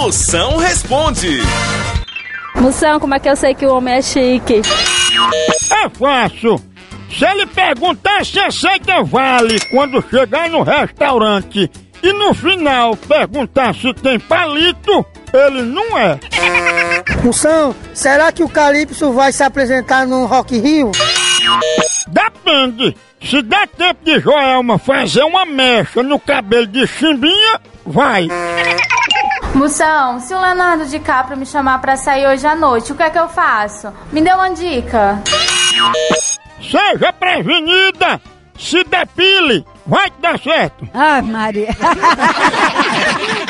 Moção responde. Moção, como é que eu sei que o homem é chique? É fácil. Se ele perguntar se aceita vale quando chegar no restaurante e no final perguntar se tem palito, ele não é. Moção, será que o Calypso vai se apresentar no Rock Rio? Depende. Se der tempo de Joelma fazer uma mecha no cabelo de chimbinha, vai. Moção, se o Leonardo DiCaprio me chamar pra sair hoje à noite, o que é que eu faço? Me dê uma dica. Seja prevenida. Se depile, vai dar certo. Ai, Maria.